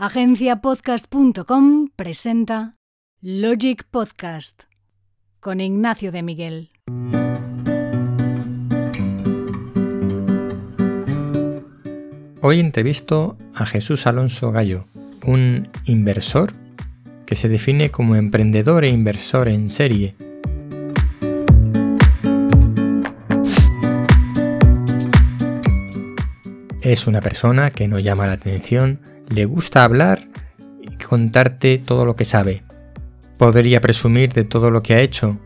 Agenciapodcast.com presenta Logic Podcast con Ignacio de Miguel. Hoy entrevisto a Jesús Alonso Gallo, un inversor que se define como emprendedor e inversor en serie. Es una persona que no llama la atención, le gusta hablar y contarte todo lo que sabe. Podría presumir de todo lo que ha hecho.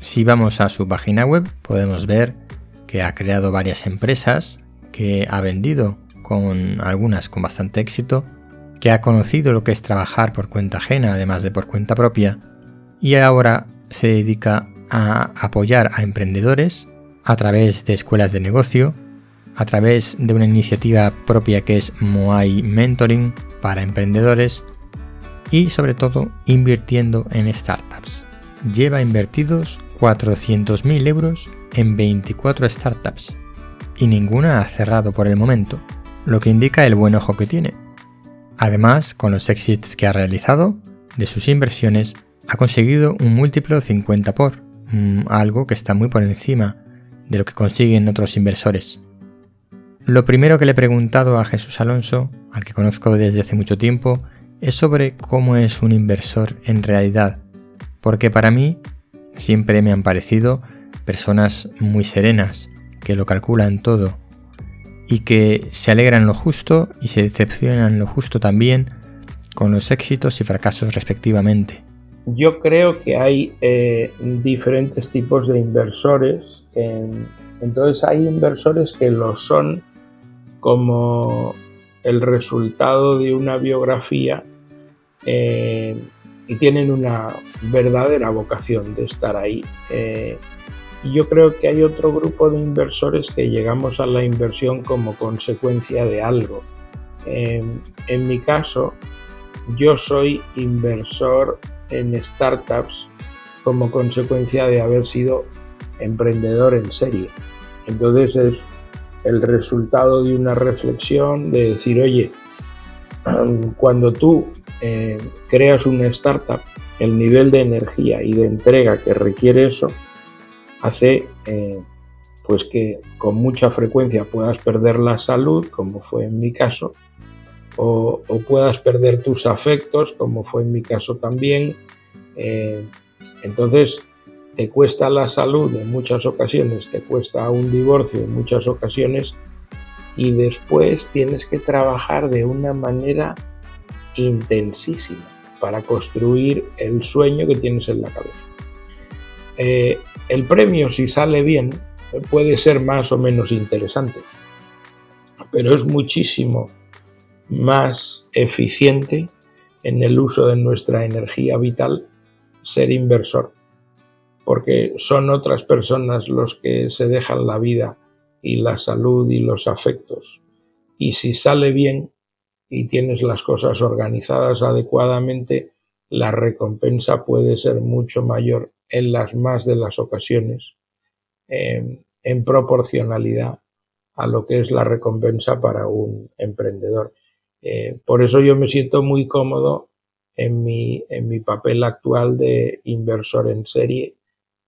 Si vamos a su página web podemos ver que ha creado varias empresas, que ha vendido con algunas con bastante éxito, que ha conocido lo que es trabajar por cuenta ajena, además de por cuenta propia, y ahora se dedica a apoyar a emprendedores a través de escuelas de negocio, a través de una iniciativa propia que es Moai Mentoring para emprendedores y sobre todo invirtiendo en startups. Lleva invertidos 400.000 euros en 24 startups y ninguna ha cerrado por el momento lo que indica el buen ojo que tiene. Además, con los exits que ha realizado, de sus inversiones, ha conseguido un múltiplo 50 por, mm, algo que está muy por encima de lo que consiguen otros inversores. Lo primero que le he preguntado a Jesús Alonso, al que conozco desde hace mucho tiempo, es sobre cómo es un inversor en realidad, porque para mí siempre me han parecido personas muy serenas, que lo calculan todo, y que se alegran lo justo y se decepcionan lo justo también con los éxitos y fracasos respectivamente. Yo creo que hay eh, diferentes tipos de inversores. entonces hay inversores que lo son como el resultado de una biografía eh, y tienen una verdadera vocación de estar ahí. Eh, yo creo que hay otro grupo de inversores que llegamos a la inversión como consecuencia de algo. en mi caso, yo soy inversor en startups como consecuencia de haber sido emprendedor en serie. Entonces es el resultado de una reflexión de decir, oye, cuando tú eh, creas una startup, el nivel de energía y de entrega que requiere eso hace eh, pues que con mucha frecuencia puedas perder la salud, como fue en mi caso, o, puedas perder tus afectos, como fue en mi caso también. Eh, entonces, te cuesta la salud en muchas ocasiones, te cuesta un divorcio en muchas ocasiones, y después tienes que trabajar de una manera intensísima para construir el sueño que tienes en la cabeza. Eh, el premio, si sale bien, puede ser más o menos interesante, pero es muchísimo más eficiente en el uso de nuestra energía vital ser inversor, porque son otras personas los que se dejan la vida y la salud y los afectos. Y si sale bien y tienes las cosas organizadas adecuadamente, la recompensa puede ser mucho mayor en las más de las ocasiones em, en proporcionalidad a lo que es la recompensa para un emprendedor. Eh, por eso yo me siento muy cómodo en mi, en mi papel actual de inversor en serie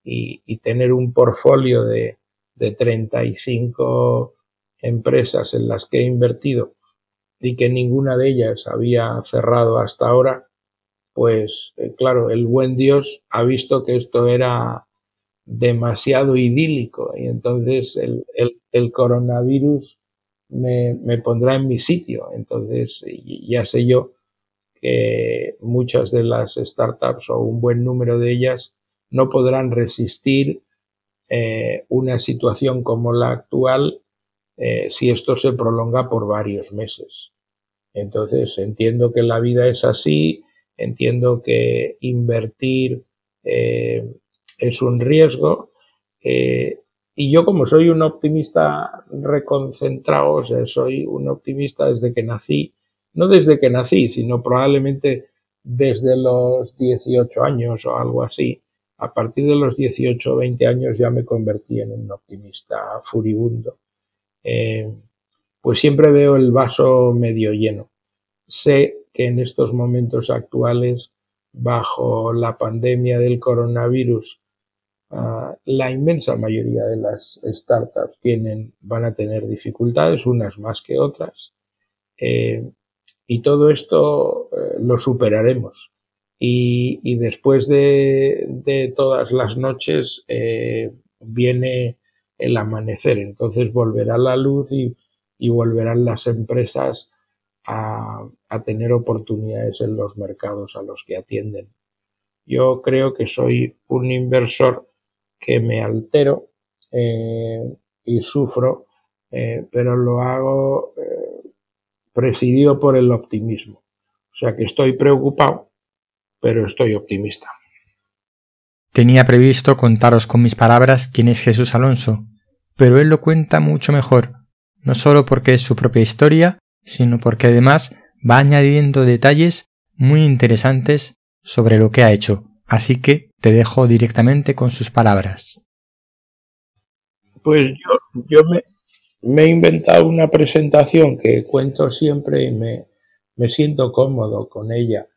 y, tener un portfolio de, de 35 empresas en las que he invertido y que ninguna de ellas había cerrado hasta ahora, pues eh, claro, el buen Dios ha visto que esto era demasiado idílico y entonces el, el, coronavirus me, me, pondrá en mi sitio. Entonces ya sé yo que muchas de las startups o un buen número de ellas no podrán resistir eh, una situación como la actual eh, si esto se prolonga por varios meses. Entonces entiendo que la vida es así, Entiendo que invertir eh, es un riesgo. Y yo como soy un optimista reconcentrado, soy un optimista desde que nací, no desde que nací, sino probablemente desde los 18 años o algo así. A partir de los 18 o 20 años ya me convertí en un optimista furibundo. Eh, pues siempre veo el vaso medio lleno sé que en estos momentos actuales, bajo la pandemia del coronavirus, ah, la inmensa mayoría de las startups tienen, van a tener dificultades, unas más que otras, eh, y todo esto eh, lo superaremos. Y, después de, todas las noches eh, viene el amanecer, entonces volverá la luz y, volverán las empresas a, tener oportunidades en los mercados a los que atienden. Yo creo que soy un inversor que me altero eh, y sufro, eh, pero lo hago presidido por el optimismo. O sea que estoy preocupado, pero estoy optimista. Tenía previsto contaros con mis palabras quién es Jesús Alonso, pero él lo cuenta mucho mejor, no solo porque es su propia historia, sino porque además va añadiendo detalles muy interesantes sobre lo que ha hecho. Así que te dejo directamente con sus palabras. Pues yo, yo me, me he inventado una presentación que cuento siempre y me, me siento cómodo con ella.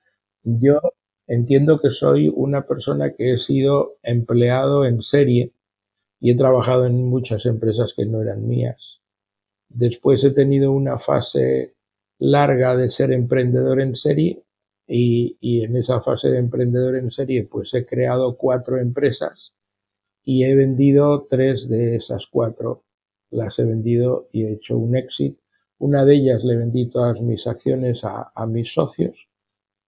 Yo entiendo que soy una persona que he sido empleado en serie y he trabajado en muchas empresas que no eran mías. Después he tenido una fase larga de ser emprendedor en serie y, en esa fase de emprendedor en serie pues he creado cuatro empresas y he vendido tres de esas cuatro. Las he vendido y he hecho un éxito. Una de ellas le vendí todas mis acciones a mis socios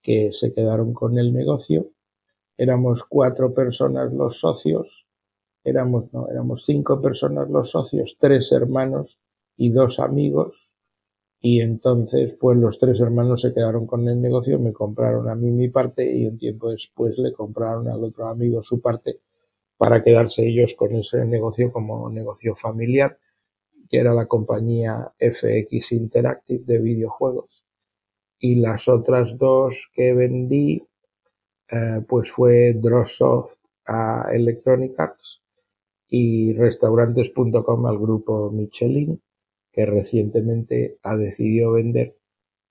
que se quedaron con el negocio. Éramos cuatro personas los socios éramos, no, éramos cinco personas los socios, tres hermanos y dos amigos. Y entonces, pues los tres hermanos se quedaron con el negocio, me compraron a mí mi parte y un tiempo después le compraron al otro amigo su parte para quedarse ellos con ese negocio como negocio familiar, que era la compañía FX Interactive de videojuegos. Y las otras dos que vendí, eh, pues fue Drawsoft a Electronic Arts y restaurantes.com al grupo Michelin, que recientemente ha decidido vender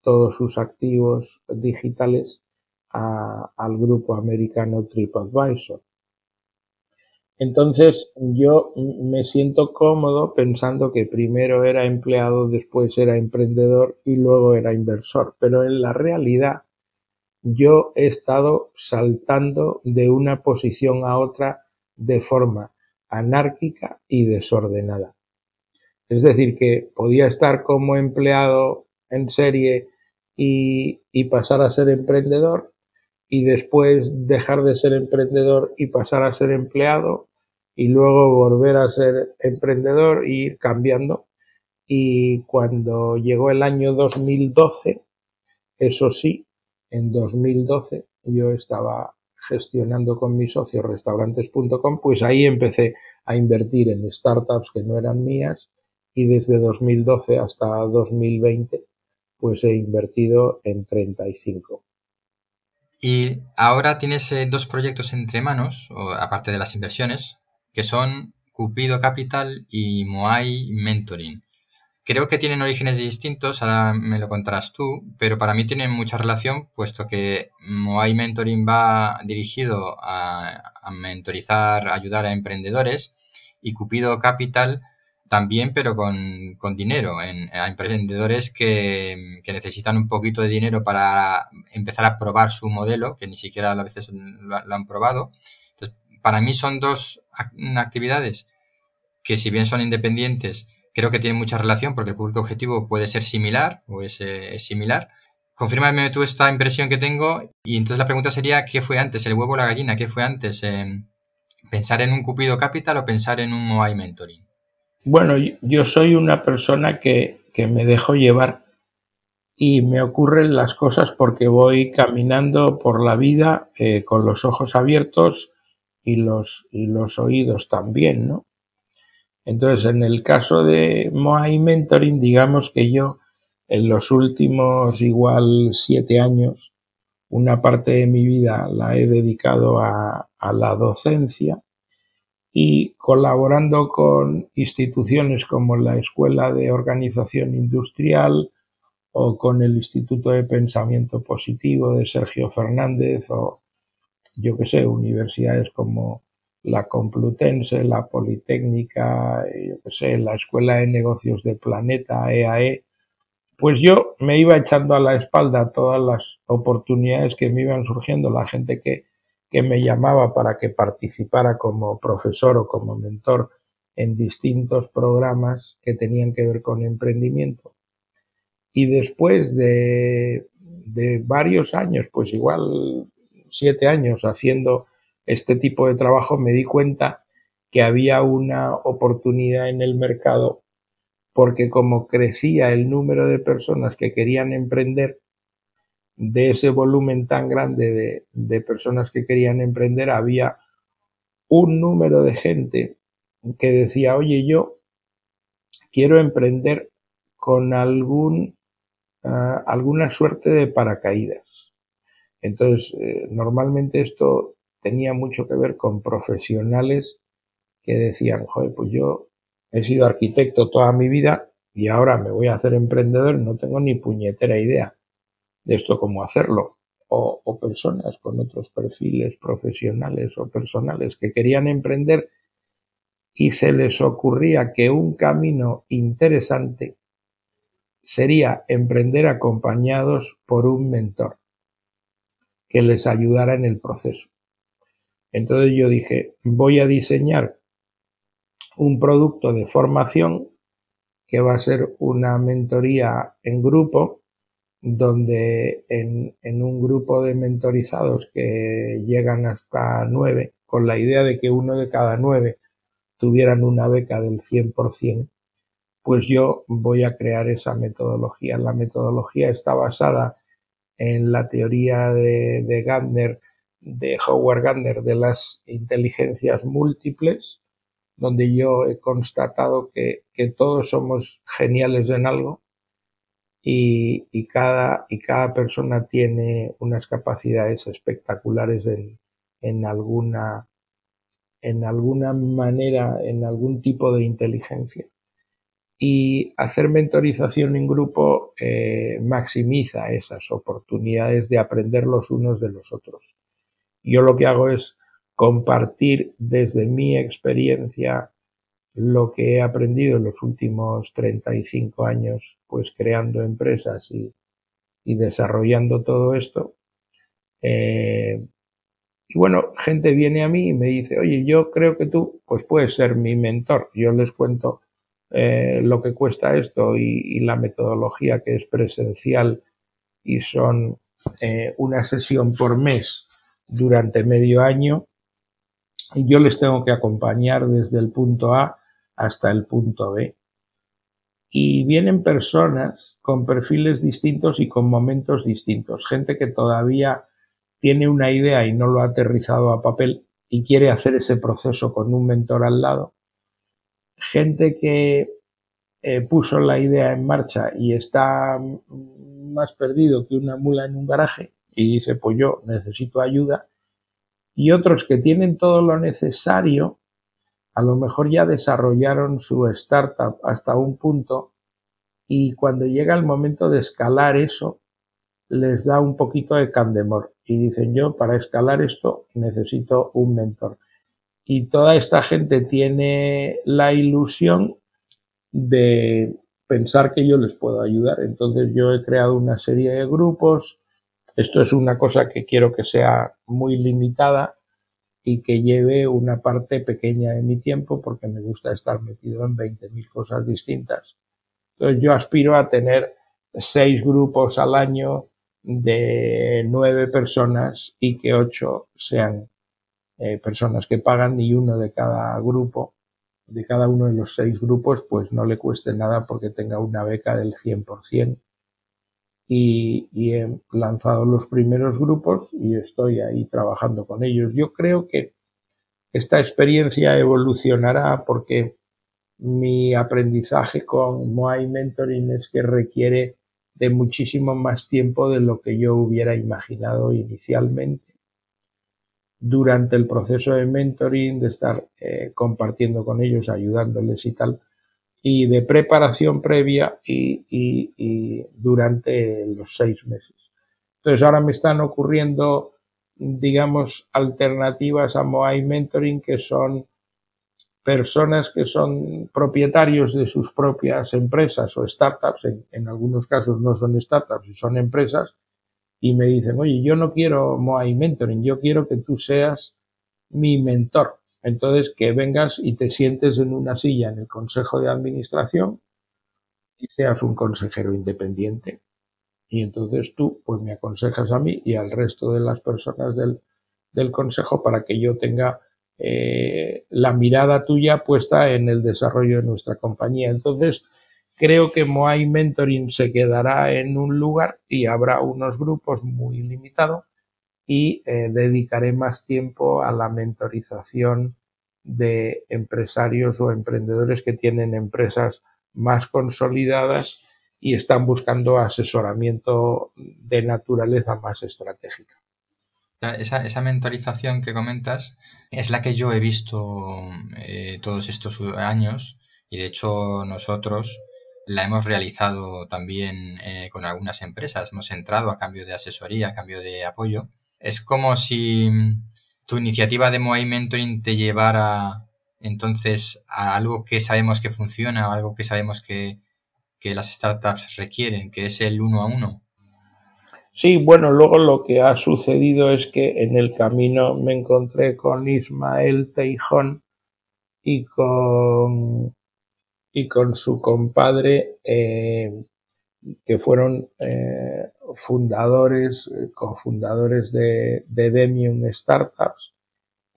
todos sus activos digitales al grupo americano TripAdvisor. Entonces yo me siento cómodo pensando que primero era empleado, después era emprendedor y luego era inversor. Pero en la realidad yo he estado saltando de una posición a otra de forma anárquica y desordenada. Es decir, que podía estar como empleado en serie y, pasar a ser emprendedor y después dejar de ser emprendedor y pasar a ser empleado y luego volver a ser emprendedor y ir cambiando. Y cuando llegó el año 2012, eso sí, en 2012 yo estaba gestionando con mis socios restaurantes.com, pues ahí empecé a invertir en startups que no eran mías y desde 2012 hasta 2020 pues he invertido en 35. Y ahora tienes eh, dos proyectos entre manos, aparte de las inversiones, que son Cupido Capital y Moai Mentoring. Creo que tienen orígenes distintos, ahora me lo contarás tú, pero para mí tienen mucha relación, puesto que Moai Mentoring va dirigido a, mentorizar, ayudar a emprendedores, y Cupido Capital también, pero con, dinero, en, a emprendedores que, necesitan un poquito de dinero para empezar a probar su modelo, que ni siquiera a veces lo, han probado. Entonces, para mí son dos actividades que si bien son independientes, creo que tiene mucha relación porque el público objetivo puede ser similar o es, eh, similar. Confírmame tú esta impresión que tengo y entonces la pregunta sería, ¿qué fue antes, el huevo o la gallina? ¿Qué fue antes? Em, ¿Pensar en un Cupido Capital o pensar en un Moai Mentoring? Bueno, yo soy una persona que, me dejo llevar y me ocurren las cosas porque voy caminando por la vida eh, con los ojos abiertos y los, y los oídos también, ¿no? Entonces, en el caso de Moai Mentoring, digamos que yo en los últimos igual siete años, una parte de mi vida la he dedicado a, la docencia y colaborando con instituciones como la Escuela de Organización Industrial o con el Instituto de Pensamiento Positivo de Sergio Fernández o yo que sé, universidades como la Complutense, la Politécnica, yo que sé, la Escuela de Negocios de Planeta, EAE, pues yo me iba echando a la espalda todas las oportunidades que me iban surgiendo, la gente que, que me llamaba para que participara como profesor o como mentor en distintos programas que tenían que ver con emprendimiento. Y después de, de varios años, pues igual siete años haciendo este tipo de trabajo, me di cuenta que había una oportunidad en el mercado porque como crecía el número de personas que querían emprender, de ese volumen tan grande de, de personas que querían emprender, había un número de gente que decía, oye, yo quiero emprender con algún, uh, alguna suerte de paracaídas. Entonces, eh, normalmente esto tenía mucho que ver con profesionales que decían, joder, pues yo he sido arquitecto toda mi vida y ahora me voy a hacer emprendedor, no tengo ni puñetera idea de esto cómo hacerlo. O, o personas con otros perfiles profesionales o personales que querían emprender y se les ocurría que un camino interesante sería emprender acompañados por un mentor que les ayudara en el proceso. Entonces yo dije, voy a diseñar un producto de formación que va a ser una mentoría en grupo, donde en, en, un grupo de mentorizados que llegan hasta nueve, con la idea de que uno de cada nueve tuvieran una beca del 100%, pues yo voy a crear esa metodología. La metodología está basada en la teoría de, de Gardner, de Howard Gardner, de las inteligencias múltiples, donde yo he constatado que, que todos somos geniales en algo y, y, cada, y cada persona tiene unas capacidades espectaculares en, en alguna en alguna manera, en algún tipo de inteligencia. Y hacer mentorización en grupo eh, maximiza esas oportunidades de aprender los unos de los otros. Yo lo que hago es compartir desde mi experiencia lo que he aprendido en los últimos 35 años, pues creando empresas y, desarrollando todo esto, eh, y bueno, gente viene a mí y me dice, oye, yo creo que tú, pues puedes ser mi mentor. Yo les cuento eh, lo que cuesta esto y, y, la metodología que es presencial y son eh, una sesión por mes durante medio año. Y yo les tengo que acompañar desde el punto A hasta el punto B. Y vienen personas con perfiles distintos y con momentos distintos. Gente que todavía tiene una idea y no lo ha aterrizado a papel y quiere hacer ese proceso con un mentor al lado. Gente que eh, puso la idea en marcha y está más perdido que una mula en un garaje y dice, pues yo necesito ayuda. Y otros que tienen todo lo necesario, a lo mejor ya desarrollaron su startup hasta un punto y cuando llega el momento de escalar eso, les da un poquito de candemor y dicen yo para escalar esto necesito un mentor. Y toda esta gente tiene la ilusión de pensar que yo les puedo ayudar. Entonces yo he creado una serie de grupos. Esto es una cosa que quiero que sea muy limitada y que lleve una parte pequeña de mi tiempo porque me gusta estar metido en 20.000 cosas distintas. Entonces yo aspiro a tener seis grupos al año de nueve personas y que ocho sean eh, personas que pagan y uno de cada grupo, de cada uno de los seis grupos, pues no le cueste nada porque tenga una beca del 100%. Y, y he lanzado los primeros grupos y estoy ahí trabajando con ellos. Yo creo que esta experiencia evolucionará porque mi aprendizaje con Moai Mentoring es que requiere de muchísimo más tiempo de lo que yo hubiera imaginado inicialmente. Durante el proceso de mentoring, de estar eh, compartiendo con ellos, ayudándoles y tal, y de preparación previa y, durante los seis meses. Entonces ahora me están ocurriendo, digamos, alternativas a Moai Mentoring que son personas que son propietarios de sus propias empresas o startups, en, algunos casos no son startups y son empresas, y me dicen, oye, yo no quiero Moai Mentoring, yo quiero que tú seas mi mentor. Entonces, que vengas y te sientes en una silla en el consejo de administración y seas un consejero independiente. Y entonces tú, pues me aconsejas a mí y al resto de las personas del, del consejo para que yo tenga eh, la mirada tuya puesta en el desarrollo de nuestra compañía. Entonces, creo que Moai Mentoring se quedará en un lugar y habrá unos grupos muy limitados y eh, dedicaré más tiempo a la mentorización de empresarios o emprendedores que tienen empresas más consolidadas y están buscando asesoramiento de naturaleza más estratégica. Esa, esa mentorización que comentas es la que yo he visto eh, todos estos años y de hecho nosotros la hemos realizado también eh, con algunas empresas. Hemos entrado a cambio de asesoría, a cambio de apoyo. Es como si tu iniciativa de Moai Mentoring te llevara entonces a algo que sabemos que funciona, algo que sabemos que, que las startups requieren, que es el uno a uno. Sí, bueno, luego lo que ha sucedido es que en el camino me encontré con Ismael Teijón y con, y con su compadre, eh, que fueron eh, fundadores, eh, cofundadores de, de Demium Startups.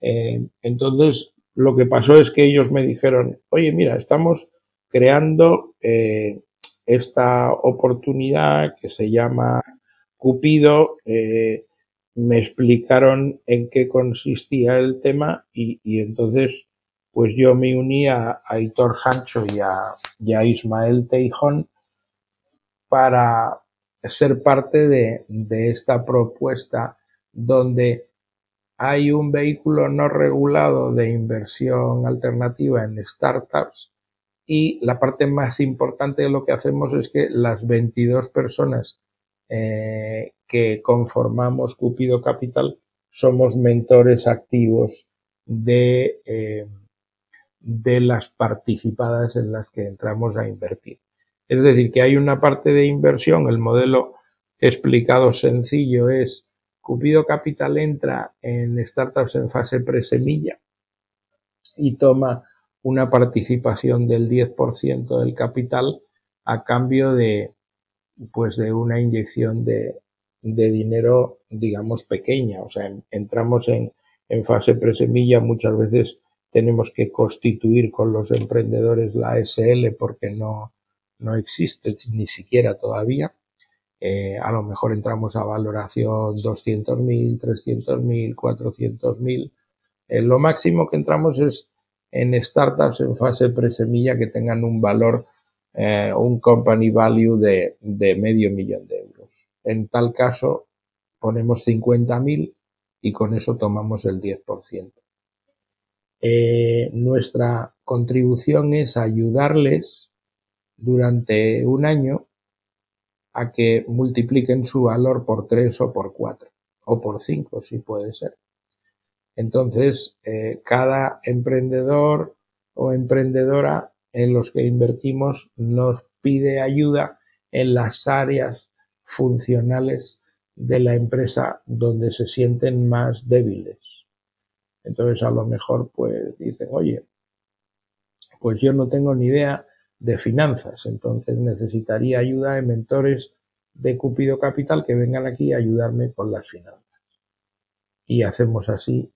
entonces, lo que pasó es que ellos me dijeron, oye, mira, estamos creando esta oportunidad que se llama Cupido, eh, me explicaron en qué consistía el tema y, entonces pues yo me uní a, Aitor Hancho y a, Ismael Teijón para ser parte de, de esta propuesta donde hay un vehículo no regulado de inversión alternativa en startups y la parte más importante de lo que hacemos es que las 22 personas eh, que conformamos Cupido Capital somos mentores activos de, eh, de las participadas en las que entramos a invertir. Es decir, que hay una parte de inversión, el modelo explicado sencillo es Cupido Capital entra en startups en fase presemilla y toma una participación del 10% del capital a cambio de, pues de una inyección de, de dinero, digamos, pequeña. O sea, entramos en, en fase presemilla, muchas veces tenemos que constituir con los emprendedores la SL porque no, no existe ni siquiera todavía. Eh, a lo mejor entramos a valoración 200.000, 300.000, 400.000. Eh, lo máximo que entramos es en startups en fase presemilla que tengan un valor eh, un company value de, de, medio millón de euros. En tal caso, ponemos 50.000 y con eso tomamos el 10%. Eh, nuestra contribución es ayudarles durante un año a que multipliquen su valor por 3 o por 4 o por 5 si puede ser. Entonces, eh, cada emprendedor o emprendedora en los que invertimos nos pide ayuda en las áreas funcionales de la empresa donde se sienten más débiles. Entonces a lo mejor pues dicen, oye, pues yo no tengo ni idea de finanzas, entonces necesitaría ayuda de mentores de Cupido Capital que vengan aquí a ayudarme con las finanzas. Y hacemos así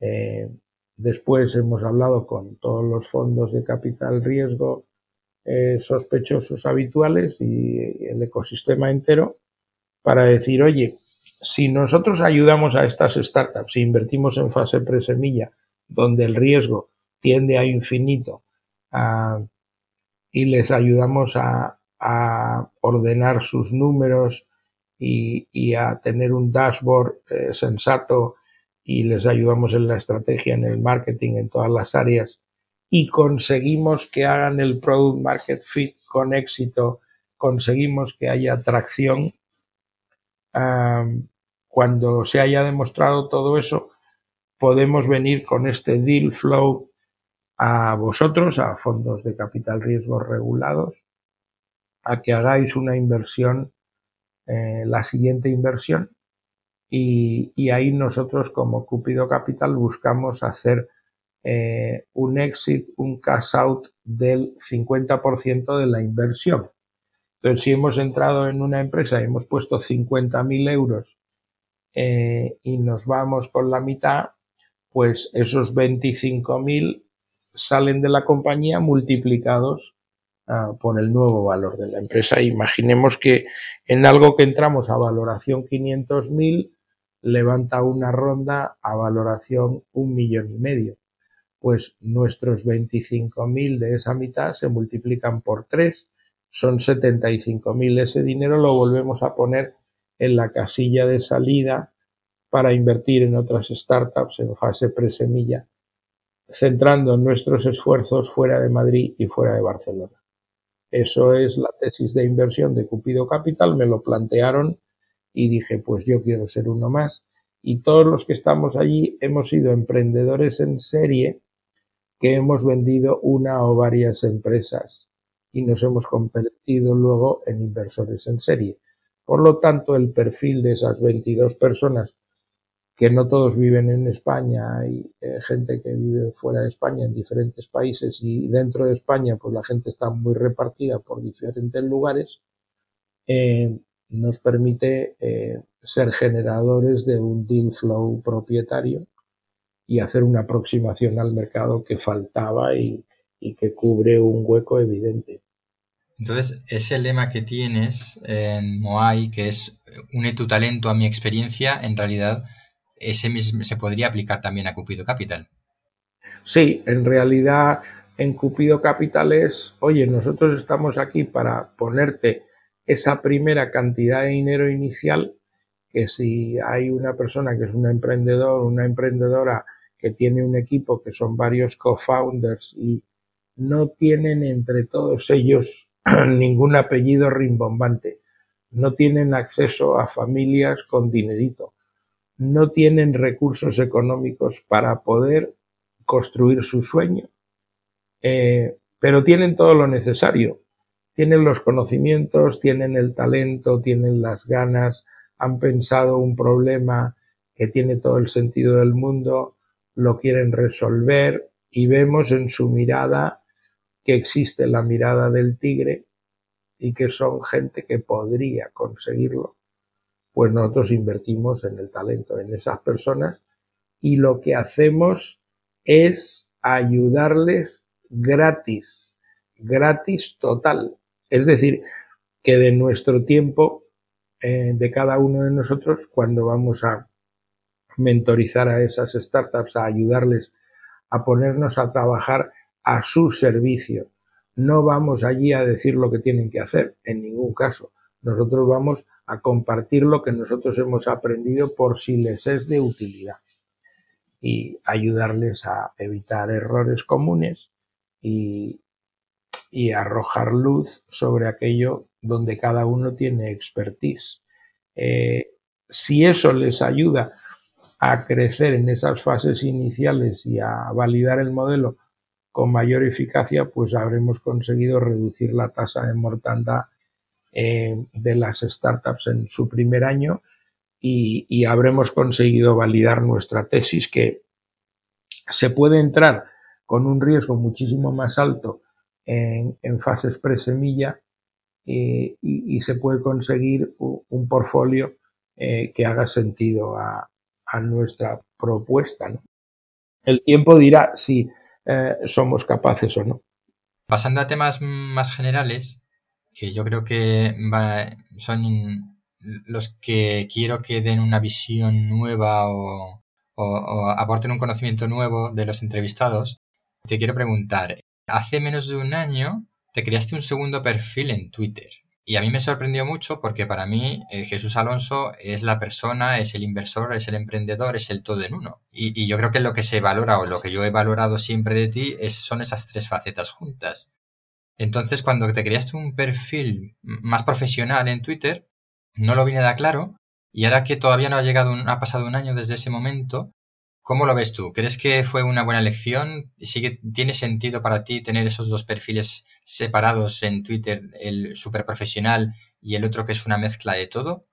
eh, Después hemos hablado con todos los fondos de capital riesgo eh, sospechosos habituales y el ecosistema entero para decir, oye, si nosotros ayudamos a estas startups, si invertimos en fase presemilla, donde el riesgo tiende a infinito, y les ayudamos a, ordenar sus números y, a tener un dashboard eh, sensato y les ayudamos en la estrategia, en el marketing, en todas las áreas. Y conseguimos que hagan el product market fit con éxito, conseguimos que haya atracción, cuando se haya demostrado todo eso, podemos venir con este deal flow a vosotros, a fondos de capital riesgo regulados, a que hagáis una inversión, eh, la siguiente inversión, y, ahí nosotros como Cupido Capital buscamos hacer eh, un exit, un cash out del 50% de la inversión. Entonces, si hemos entrado en una empresa y hemos puesto 50.000 euros eh, y nos vamos con la mitad, pues esos 25.000 salen de la compañía multiplicados ah, por el nuevo valor de la empresa. Imaginemos que en algo que entramos a valoración 500.000 levanta una ronda a valoración un millón y medio. Pues nuestros 25.000 de esa mitad se multiplican por 3, son 75.000. Ese dinero lo volvemos a poner en la casilla de salida para invertir en otras startups en fase presemilla, centrando nuestros esfuerzos fuera de Madrid y fuera de Barcelona. Eso es la tesis de inversión de Cupido Capital, me lo plantearon y dije, pues yo quiero ser uno más. Y todos los que estamos allí hemos sido emprendedores en serie que hemos vendido una o varias empresas y nos hemos convertido luego en inversores en serie. Por lo tanto, el perfil de esas 22 personas, que no todos viven en España, hay eh, gente que vive fuera de España en diferentes países y dentro de España pues la gente está muy repartida por diferentes lugares, eh, nos permite eh, ser generadores de un deal flow propietario y hacer una aproximación al mercado que faltaba y que cubre un hueco evidente. Entonces, ese lema que tienes en Moai, que es une tu talento a mi experiencia, en realidad ese mismo, se podría aplicar también a Cupido Capital. Sí, en realidad en Cupido Capital es, oye, nosotros estamos aquí para ponerte esa primera cantidad de dinero inicial, que si hay una persona que es un emprendedor, una emprendedora que tiene un equipo que son varios co-founders y no tienen entre todos ellos ningún apellido rimbombante, no tienen acceso a familias con dinerito, no tienen recursos económicos para poder construir su sueño, eh, pero tienen todo lo necesario. Tienen los conocimientos, tienen el talento, tienen las ganas, han pensado un problema que tiene todo el sentido del mundo, lo quieren resolver y vemos en su mirada que existe la mirada del tigre y que son gente que podría conseguirlo, pues nosotros invertimos en el talento en esas personas y lo que hacemos es ayudarles gratis, gratis total. Es decir, que de nuestro tiempo, eh, de cada uno de nosotros, cuando vamos a mentorizar a esas startups, a ayudarles a ponernos a trabajar a su servicio. No vamos allí a decir lo que tienen que hacer, en ningún caso. Nosotros vamos a compartir lo que nosotros hemos aprendido por si les es de utilidad y ayudarles a evitar errores comunes y, arrojar luz sobre aquello donde cada uno tiene expertise. Eh, si eso les ayuda a crecer en esas fases iniciales y a validar el modelo con mayor eficacia, pues habremos conseguido reducir la tasa de mortandad eh, de las startups en su primer año y, habremos conseguido validar nuestra tesis que se puede entrar con un riesgo muchísimo más alto en, fases presemilla eh, y, se puede conseguir un, portfolio eh, que haga sentido a, nuestra propuesta. El tiempo dirá si somos capaces o no. Pasando a temas más generales, que yo creo que son los que quiero que den una visión nueva o, aporten un conocimiento nuevo de los entrevistados, te quiero preguntar, hace menos de un año te creaste un segundo perfil en Twitter. Y a mí me sorprendió mucho porque para mí eh, Jesús Alonso es la persona, es el inversor, es el emprendedor, es el todo en uno. Y, yo creo que lo que se valora o lo que yo he valorado siempre de ti es, son esas tres facetas juntas. Entonces, cuando te creaste un perfil más profesional en Twitter, no lo vine a dar claro. Y ahora que todavía no ha llegado, ha pasado un año desde ese momento, ¿Cómo lo ves tú? ¿Crees que fue una buena elección? ¿Sigue, ¿Tiene sentido para ti tener esos dos perfiles separados en Twitter, el super profesional y el otro que es una mezcla de todo?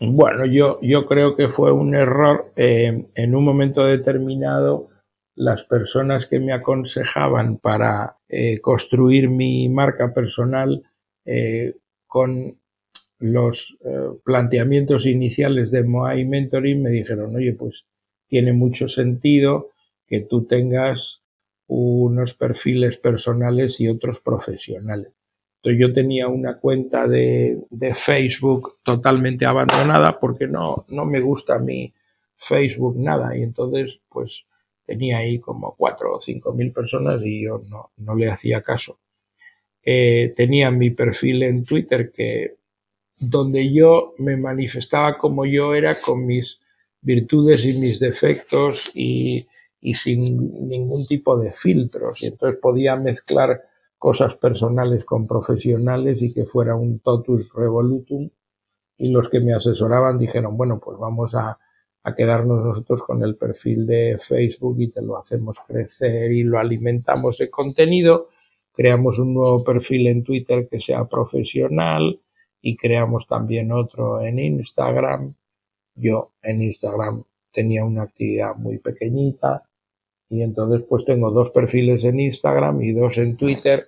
Bueno, yo, yo creo que fue un error. Eh, en un momento determinado, las personas que me aconsejaban para eh, construir mi marca personal eh, con los planteamientos iniciales de Moai Mentoring me dijeron, oye, pues tiene mucho sentido que tú tengas unos perfiles personales y otros profesionales. Entonces yo tenía una cuenta de, Facebook totalmente abandonada porque no, no me gusta a mí Facebook nada y entonces pues tenía ahí como cuatro o cinco mil personas y yo no, no le hacía caso. Eh, tenía mi perfil en Twitter que donde yo me manifestaba como yo era con mis virtudes y mis defectos y, sin ningún tipo de filtros. Y entonces podía mezclar cosas personales con profesionales y que fuera un totus revolutum. Y los que me asesoraban dijeron, bueno, pues vamos a, a quedarnos nosotros con el perfil de Facebook y te lo hacemos crecer y lo alimentamos de contenido. Creamos un nuevo perfil en Twitter que sea profesional y creamos también otro en Instagram yo en Instagram tenía una actividad muy pequeñita y entonces pues tengo dos perfiles en Instagram y dos en Twitter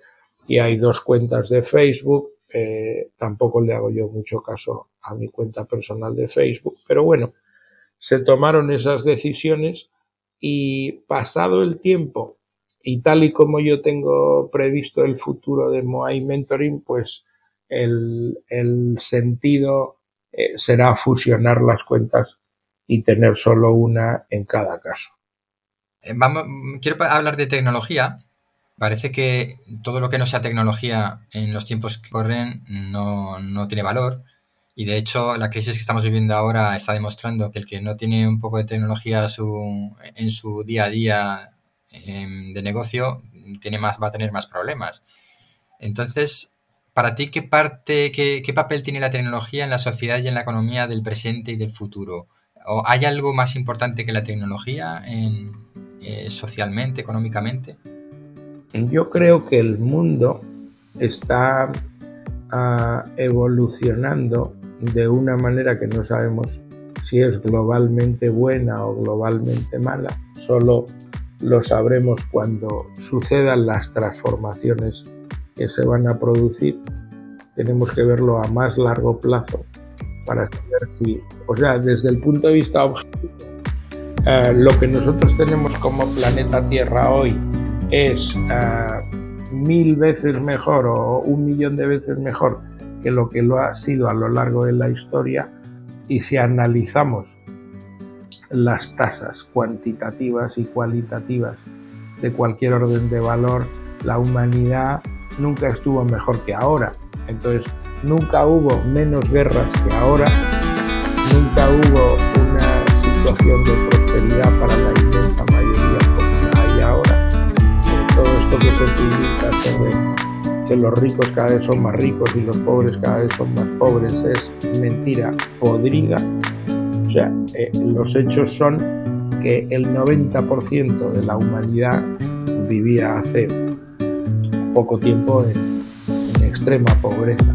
y hay dos cuentas de Facebook. Eh, tampoco le hago yo mucho caso a mi cuenta personal de Facebook, pero bueno, se tomaron esas decisiones y pasado el tiempo y tal y como yo tengo previsto el futuro de Moai Mentoring, pues el, el sentido eh, será fusionar las cuentas y tener solo una en cada caso. Eh, vamos, quiero hablar de tecnología. Parece que todo lo que no sea tecnología en los tiempos que corren no, tiene valor. Y de hecho, la crisis que estamos viviendo ahora está demostrando que el que no tiene un poco de tecnología en su día a día em, de negocio tiene más, va a tener más problemas. Entonces, para ti, ¿qué parte, qué, papel tiene la tecnología en la sociedad y en la economía del presente y del futuro? ¿O hay algo más importante que la tecnología en, eh, socialmente, económicamente? Yo creo que el mundo está evolucionando de una manera que no sabemos si es globalmente buena o globalmente mala. Solo lo sabremos cuando sucedan las transformaciones que se van a producir, tenemos que verlo a más largo plazo para saber si, o sea, desde el punto de vista objetivo, eh, lo que nosotros tenemos como planeta Tierra hoy es eh, mil veces mejor o un millón de veces mejor que lo que lo ha sido a lo largo de la historia y si analizamos las tasas cuantitativas y cualitativas de cualquier orden de valor, la humanidad nunca estuvo mejor que ahora. Entonces, nunca hubo menos guerras que ahora, nunca hubo una situación de prosperidad para la esto que se utiliza sobre que los ricos cada vez son más ricos y los pobres cada vez son más pobres es mentira podrida. O sea, eh, los hechos son que el 90% de la humanidad vivía hace poco tiempo en, extrema pobreza.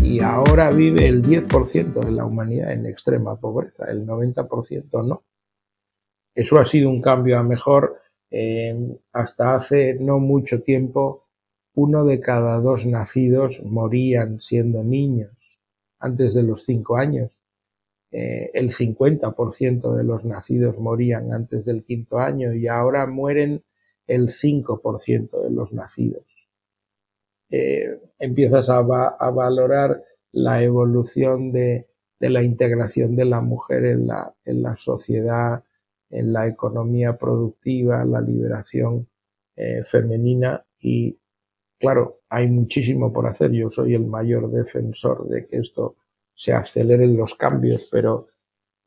Y ahora vive el 10% de la humanidad en extrema pobreza, el 90% no. Eso ha sido un cambio a mejor. Hasta hace no mucho tiempo, uno de cada dos nacidos morían siendo niños antes de los cinco años. Eh, el 50% de los nacidos morían antes del quinto año y ahora mueren el 5% de los nacidos. Eh, empiezas a, valorar la evolución de, la integración de la mujer en la, en la, sociedad, en la economía productiva, la liberación eh, femenina y claro, hay muchísimo por hacer. Yo soy el mayor defensor de que esto se aceleren los cambios, pero,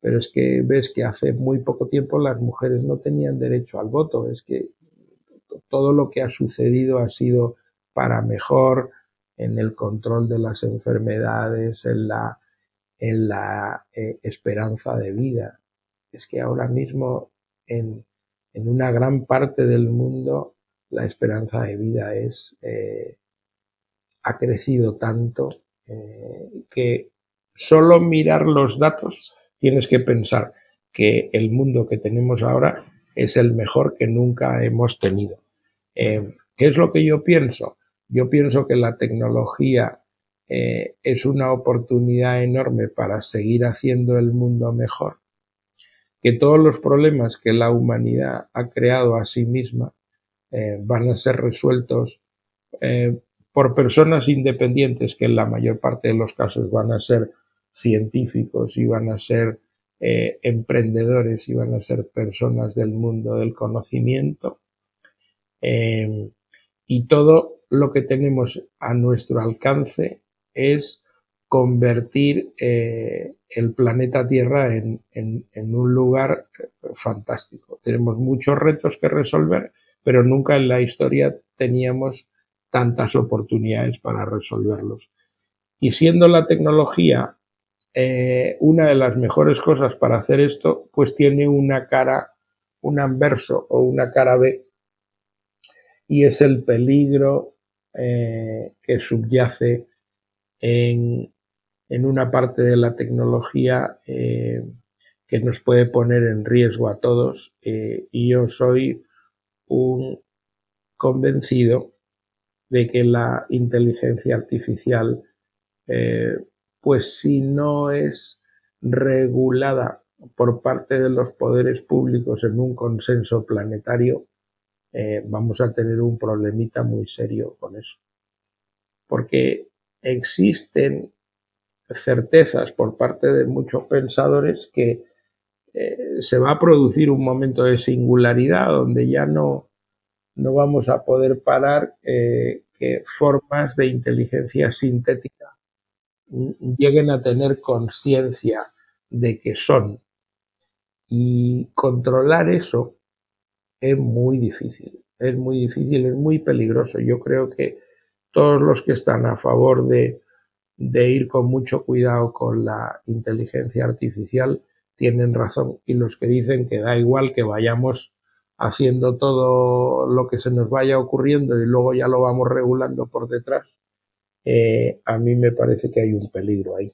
pero es que ves que hace muy poco tiempo las mujeres no tenían derecho al voto. Es que todo lo que ha sucedido ha sido para mejor en el control de las enfermedades, en la, en la eh, esperanza de vida. Es que ahora mismo en, en, una gran parte del mundo la esperanza de vida es eh, ha crecido tanto eh, que solo mirar los datos tienes que pensar que el mundo que tenemos ahora es el mejor que nunca hemos tenido. Eh, ¿Qué es lo que yo pienso? Yo pienso que la tecnología es una oportunidad enorme para seguir haciendo el mundo mejor, que todos los problemas que la humanidad ha creado a sí misma eh, van a ser resueltos por personas independientes, que en la mayor parte de los casos van a ser científicos y van a ser emprendedores y van a ser personas del mundo del conocimiento. Y todo lo que tenemos a nuestro alcance es convertir eh, el planeta Tierra en, un lugar fantástico. Tenemos muchos retos que resolver, pero nunca en la historia teníamos tantas oportunidades para resolverlos. Y siendo la tecnología eh, una de las mejores cosas para hacer esto, pues tiene una cara, un anverso o una cara B y es el peligro eh, que subyace en, una parte de la tecnología eh, que nos puede poner en riesgo a todos eh, y yo soy un convencido de que la inteligencia artificial pues si no es regulada por parte de los poderes públicos en un consenso planetario, eh, vamos a tener un problemita muy serio con eso. Porque existen certezas por parte de muchos pensadores que eh, se va a producir un momento de singularidad donde ya no, no vamos a poder parar eh, que formas de inteligencia sintética lleguen a tener conciencia de que son. Y controlar eso es muy difícil, es muy difícil, es muy peligroso. Yo creo que todos los que están a favor de, ir con mucho cuidado con la inteligencia artificial tienen razón y los que dicen que da igual que vayamos haciendo todo lo que se nos vaya ocurriendo y luego ya lo vamos regulando por detrás, eh, a mí me parece que hay un peligro ahí.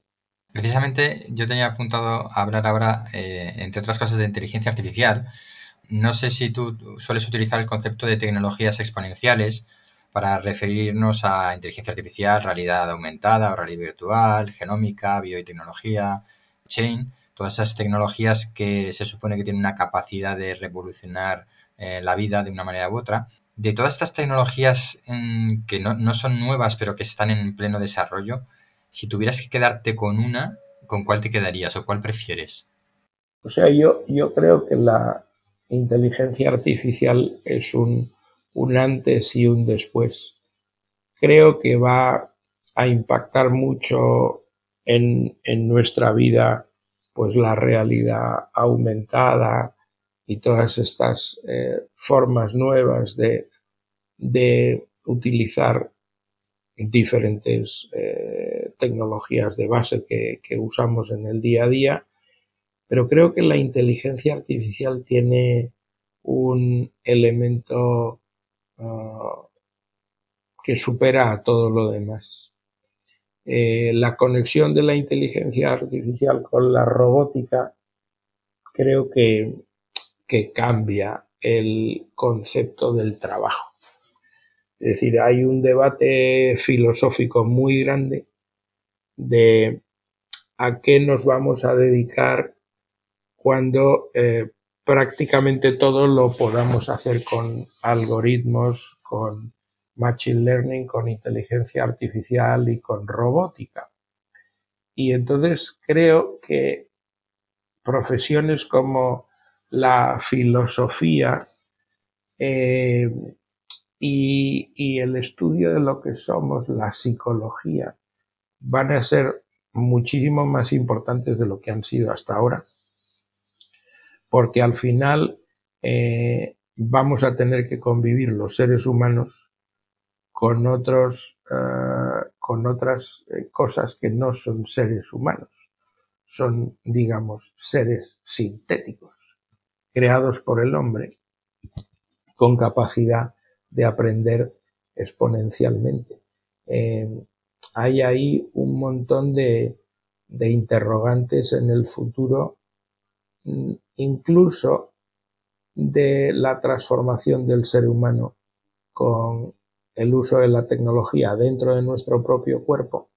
Precisamente yo tenía apuntado a hablar ahora, eh, entre otras cosas, de inteligencia artificial, no sé si tú sueles utilizar el concepto de tecnologías exponenciales para referirnos a inteligencia artificial, realidad aumentada o realidad virtual, genómica, biotecnología, chain, todas esas tecnologías que se supone que tienen una capacidad de revolucionar eh, la vida de una manera u otra. De todas estas tecnologías que no, no, son nuevas pero que están en pleno desarrollo, si tuvieras que quedarte con una, ¿con cuál te quedarías o cuál prefieres? O sea, yo, yo creo que la, inteligencia artificial es un, antes y un después. Creo que va a impactar mucho en, nuestra vida pues la realidad aumentada y todas estas eh, formas nuevas de, utilizar diferentes eh, tecnologías de base que, que, usamos en el día a día pero creo que la inteligencia artificial tiene un elemento ah, que supera a todo lo demás. Eh, la conexión de la inteligencia artificial con la robótica creo que, que cambia el concepto del trabajo. Es decir, hay un debate filosófico muy grande de a qué nos vamos a dedicar cuando eh, prácticamente todo lo podamos hacer con algoritmos, con machine learning, con inteligencia artificial y con robótica. Y entonces creo que profesiones como la filosofía, eh, y, el estudio de lo que somos, la psicología, van a ser muchísimo más importantes de lo que han sido hasta ahora, porque al final eh, vamos a tener que convivir los seres humanos con otros, eh, con otras eh, cosas que no son seres humanos, son, digamos, seres sintéticos, creados por el hombre, con capacidad de aprender exponencialmente. Eh, hay ahí un montón de, interrogantes en el futuro, mm, incluso de la transformación del ser humano con el uso de la tecnología dentro de nuestro propio cuerpo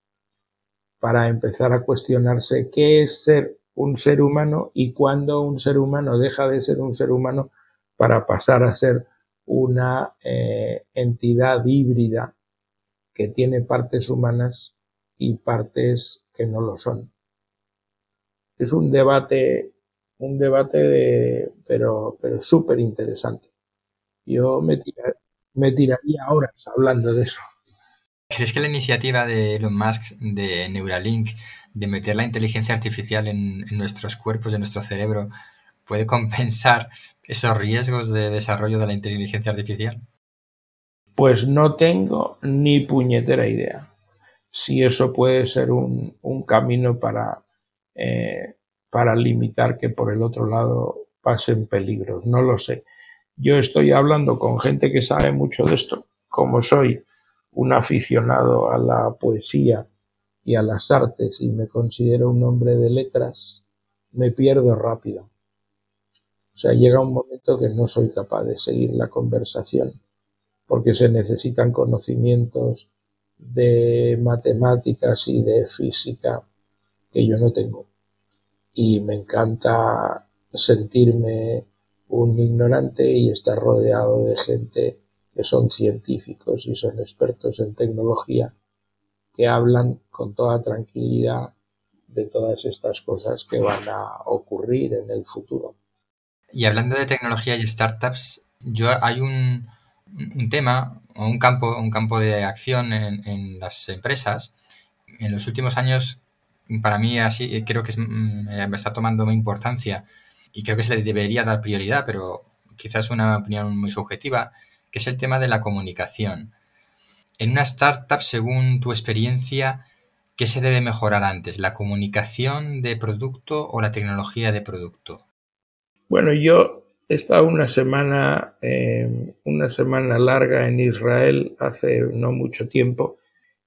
para empezar a cuestionarse qué es ser un ser humano y cuándo un ser humano deja de ser un ser humano para pasar a ser una eh, entidad híbrida que tiene partes humanas y partes que no lo son. Es un debate, un debate de, pero, pero súper interesante. Yo me, me tiraría horas hablando de eso. ¿Crees que la iniciativa de Elon Musk de Neuralink de meter la inteligencia artificial en, en nuestros cuerpos, en nuestro cerebro, puede compensar esos riesgos de desarrollo de la inteligencia artificial? Pues no tengo ni puñetera idea si eso puede ser un, camino para, eh, para limitar que por el otro lado pasen peligros. No lo sé. Yo estoy hablando con gente que sabe mucho de esto. Como soy un aficionado a la poesía y a las artes y me considero un hombre de letras, me pierdo rápido. O sea, llega un momento que no soy capaz de seguir la conversación porque se necesitan conocimientos de matemáticas y de física que yo no tengo. Y me encanta sentirme un ignorante y estar rodeado de gente que son científicos y son expertos en tecnología que hablan con toda tranquilidad de todas estas cosas que van a ocurrir en el futuro. Y hablando de tecnología y startups, yo hay un, tema o un campo, un campo de acción en, las empresas. En los últimos años, para mí así creo que mm, me está tomando importancia y creo que se le debería dar prioridad, pero quizás una opinión muy subjetiva, que es el tema de la comunicación. En una startup, según tu experiencia, ¿qué se debe mejorar antes? ¿La comunicación de producto o la tecnología de producto? Bueno, yo he estado una semana, eh, una semana larga en Israel hace no mucho tiempo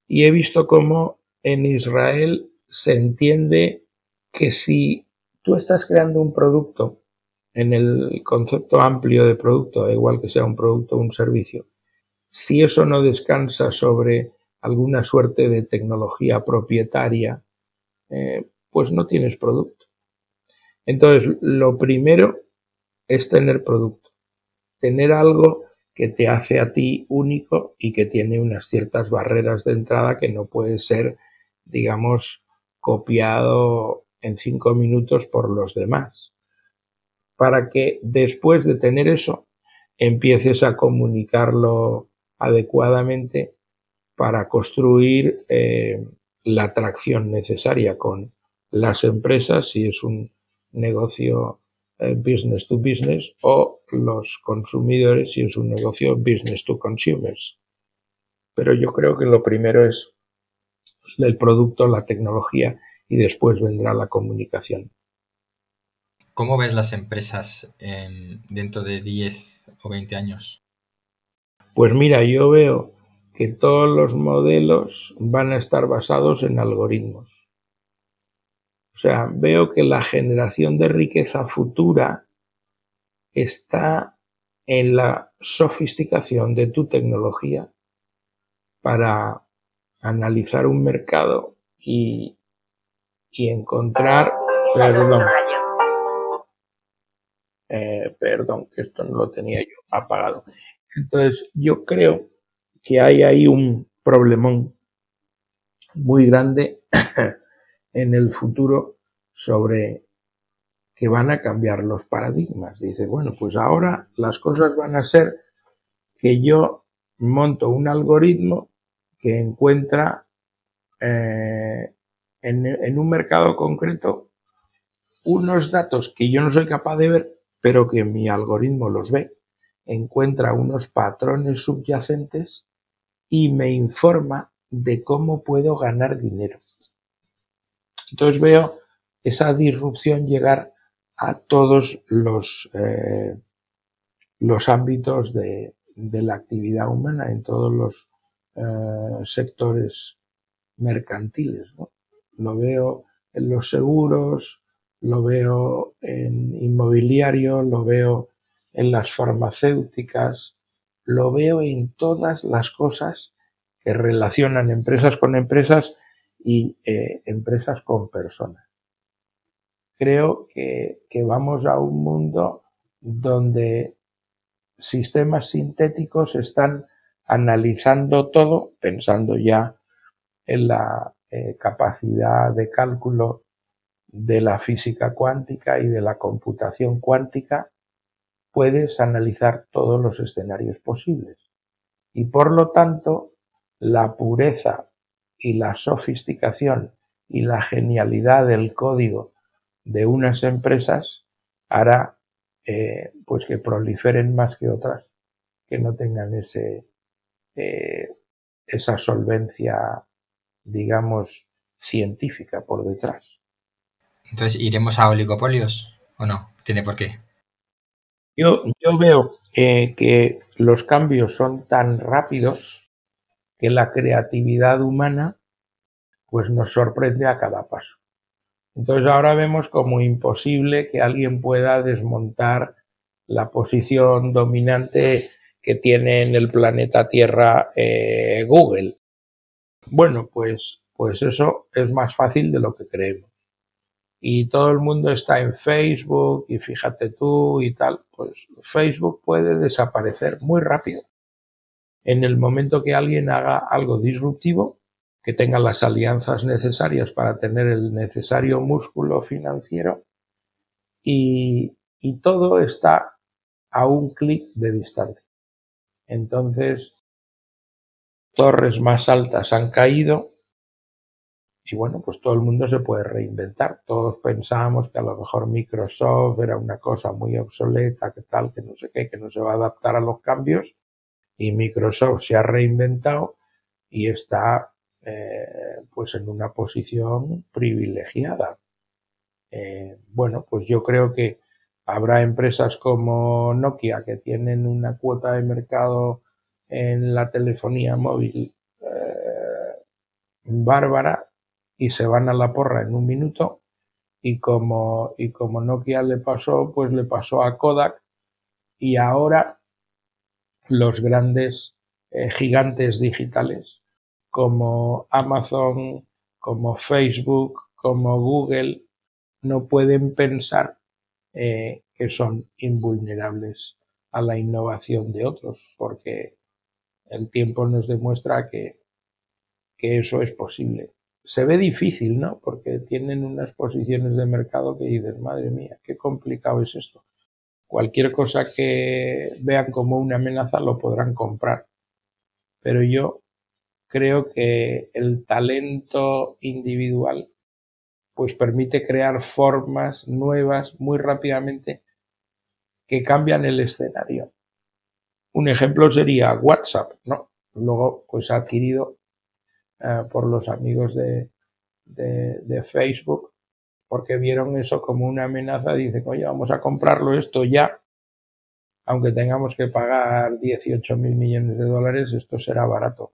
y he visto cómo en Israel se entiende que si tú estás creando un producto en el concepto amplio de producto, igual que sea un producto o un servicio, si eso no descansa sobre alguna suerte de tecnología propietaria, eh, pues no tienes producto. Entonces, lo primero es tener producto, tener algo que te hace a ti único y que tiene unas ciertas barreras de entrada que no puede ser, digamos, copiado en cinco minutos por los demás. Para que después de tener eso, empieces a comunicarlo adecuadamente para construir eh, la atracción necesaria con las empresas si es un negocio eh, business to business o los consumidores si es un negocio business to consumers. Pero yo creo que lo primero es el producto, la tecnología y después vendrá la comunicación. ¿Cómo ves las empresas dentro de 10 o 20 años? Pues mira, yo veo que todos los modelos van a estar basados en algoritmos. O sea, veo que la generación de riqueza futura está en la sofisticación de tu tecnología para analizar un mercado y, encontrar... Perdón, eh, perdón, que esto no lo tenía yo apagado. Entonces, yo creo que hay ahí un problemón muy grande en el futuro sobre que van a cambiar los paradigmas. Dice, bueno, pues ahora las cosas van a ser que yo monto un algoritmo que encuentra eh, en, un mercado concreto unos datos que yo no soy capaz de ver, pero que mi algoritmo los ve, encuentra unos patrones subyacentes y me informa de cómo puedo ganar dinero. Entonces veo esa disrupción llegar a todos los, eh, los ámbitos de, la actividad humana, en todos los eh, sectores mercantiles. Lo veo en los seguros, lo veo en inmobiliario, lo veo en las farmacéuticas, lo veo en todas las cosas que relacionan empresas con empresas y eh, empresas con personas. Creo que, que vamos a un mundo donde sistemas sintéticos están analizando todo, pensando ya en la eh, capacidad de cálculo de la física cuántica y de la computación cuántica, puedes analizar todos los escenarios posibles. Y por lo tanto, la pureza y la sofisticación y la genialidad del código de unas empresas hará eh, pues que proliferen más que otras que no tengan ese eh, esa solvencia digamos científica por detrás. Entonces, ¿iremos a oligopolios o no? ¿Tiene por qué? Yo, yo veo eh, que los cambios son tan rápidos que la creatividad humana pues nos sorprende a cada paso. Entonces ahora vemos como imposible que alguien pueda desmontar la posición dominante que tiene en el planeta Tierra eh, Google. Bueno, pues, pues eso es más fácil de lo que creemos y todo el mundo está en Facebook y fíjate tú y tal, pues Facebook puede desaparecer muy rápido. En el momento que alguien haga algo disruptivo, que tenga las alianzas necesarias para tener el necesario músculo financiero y, y todo está a un clic de distancia. Entonces, torres más altas han caído, y bueno, pues todo el mundo se puede reinventar. Todos pensábamos que a lo mejor Microsoft era una cosa muy obsoleta, que tal, que no sé qué, que no se va a adaptar a los cambios. Y Microsoft se ha reinventado y está eh, pues en una posición privilegiada. Eh, bueno, pues yo creo que habrá empresas como Nokia que tienen una cuota de mercado en la telefonía móvil eh, bárbara y se van a la porra en un minuto. Y como, y como Nokia le pasó, pues le pasó a Kodak y ahora los grandes eh, gigantes digitales como Amazon, como Facebook, como Google, no pueden pensar eh, que son invulnerables a la innovación de otros, porque el tiempo nos demuestra que, que eso es posible se ve difícil, ¿no? Porque tienen unas posiciones de mercado que dices, madre mía, qué complicado es esto. Cualquier cosa que vean como una amenaza lo podrán comprar. Pero yo creo que el talento individual pues permite crear formas nuevas muy rápidamente que cambian el escenario. Un ejemplo sería WhatsApp, ¿no? Luego pues adquirido eh, por los amigos de, de, Facebook, porque vieron eso como una amenaza, dicen, oye, vamos a comprarlo esto ya, aunque tengamos que pagar 18 mil millones de dólares, esto será barato,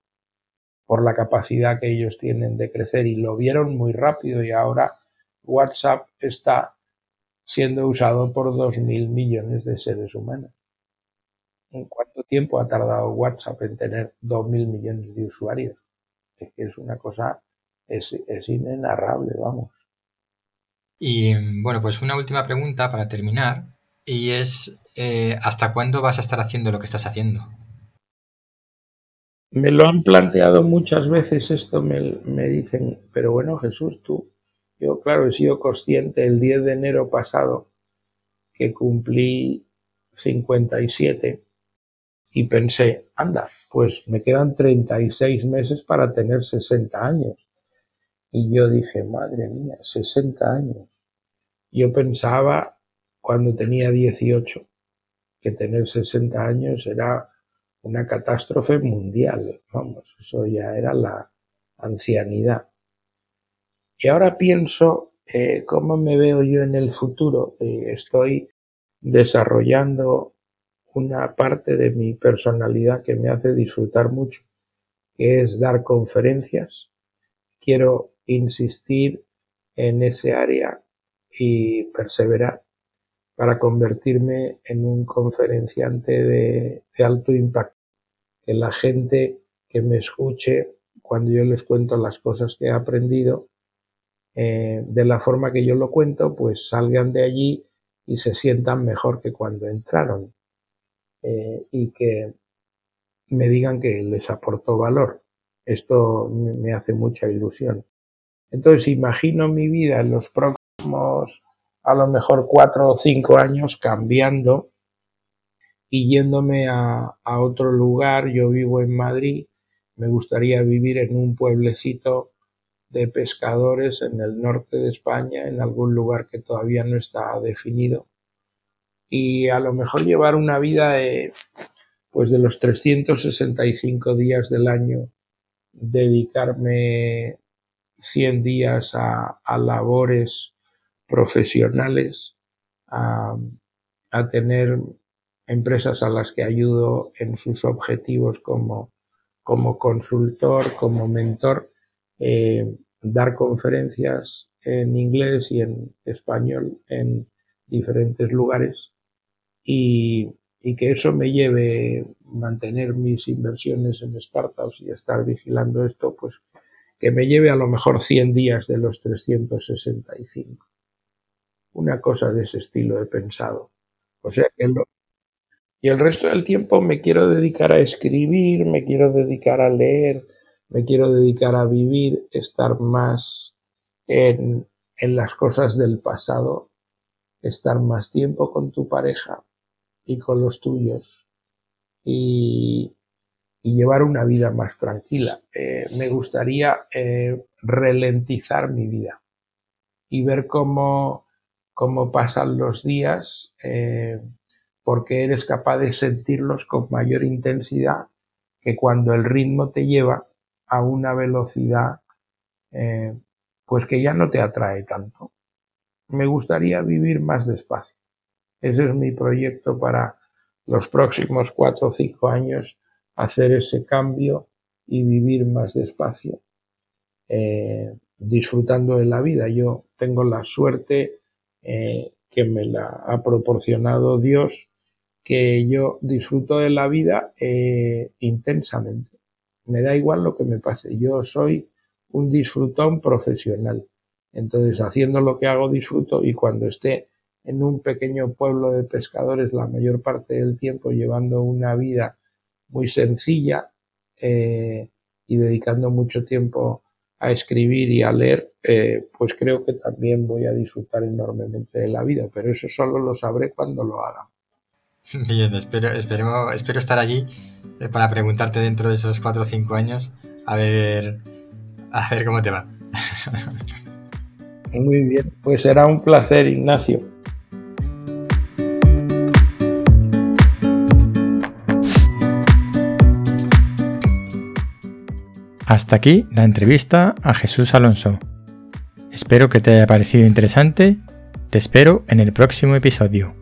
por la capacidad que ellos tienen de crecer y lo vieron muy rápido y ahora WhatsApp está siendo usado por 2 mil millones de seres humanos. ¿En cuánto tiempo ha tardado WhatsApp en tener 2 mil millones de usuarios? es que es una cosa, es, es inenarrable, vamos. Y bueno, pues una última pregunta para terminar, y es, eh, ¿hasta cuándo vas a estar haciendo lo que estás haciendo? Me lo han planteado muchas veces esto, me, me dicen, pero bueno Jesús, tú, yo claro, he sido consciente el 10 de enero pasado que cumplí 57 y pensé, anda, pues me quedan 36 meses para tener 60 años. Y yo dije, madre mía, 60 años. Yo pensaba cuando tenía 18 que tener 60 años era una catástrofe mundial. Vamos, eso ya era la ancianidad. Y ahora pienso eh, cómo me veo yo en el futuro. Eh, estoy desarrollando una parte de mi personalidad que me hace disfrutar mucho, que es dar conferencias. Quiero insistir en ese área y perseverar para convertirme en un conferenciante de, alto impacto. Que la gente que me escuche cuando yo les cuento las cosas que he aprendido, eh, de la forma que yo lo cuento, pues salgan de allí y se sientan mejor que cuando entraron eh, y que me digan que les aportó valor. Esto me hace mucha ilusión. Entonces imagino mi vida en los próximos a lo mejor cuatro o cinco años cambiando y yéndome a, a otro lugar. Yo vivo en Madrid, me gustaría vivir en un pueblecito de pescadores en el norte de España, en algún lugar que todavía no está definido y a lo mejor llevar una vida de, pues de los 365 días del año, dedicarme 100 días a, labores profesionales, a, a, tener empresas a las que ayudo en sus objetivos como, como consultor, como mentor, eh, dar conferencias en inglés y en español en diferentes lugares y, que eso me lleve mantener mis inversiones en startups y estar vigilando esto, pues que me lleve a lo mejor 100 días de los 365. Una cosa de ese estilo he pensado. O sea que y el resto del tiempo me quiero dedicar a escribir, me quiero dedicar a leer, me quiero dedicar a vivir, estar más en, en las cosas del pasado, estar más tiempo con tu pareja, y con los tuyos y, llevar una vida más tranquila. Eh, me gustaría eh, ralentizar mi vida y ver cómo, cómo pasan los días eh, porque eres capaz de sentirlos con mayor intensidad que cuando el ritmo te lleva a una velocidad pues que ya no te atrae tanto. Me gustaría vivir más despacio. Ese es mi proyecto para los próximos cuatro o cinco años, hacer ese cambio y vivir más despacio, eh, disfrutando de la vida. Yo tengo la suerte eh, que me la ha proporcionado Dios, que yo disfruto de la vida eh, intensamente. Me da igual lo que me pase. Yo soy un disfrutón profesional. Entonces, haciendo lo que hago, disfruto y cuando esté en un pequeño pueblo de pescadores la mayor parte del tiempo llevando una vida muy sencilla eh, y dedicando mucho tiempo a escribir y a leer, eh, pues creo que también voy a disfrutar enormemente de la vida, pero eso solo lo sabré cuando lo haga. Bien, espero, espero, espero estar allí eh, para preguntarte dentro de esos cuatro o cinco años a ver, a ver cómo te va. Muy bien, pues será un placer, Ignacio. Hasta aquí la entrevista a Jesús Alonso. Espero que te haya parecido interesante. Te espero en el próximo episodio.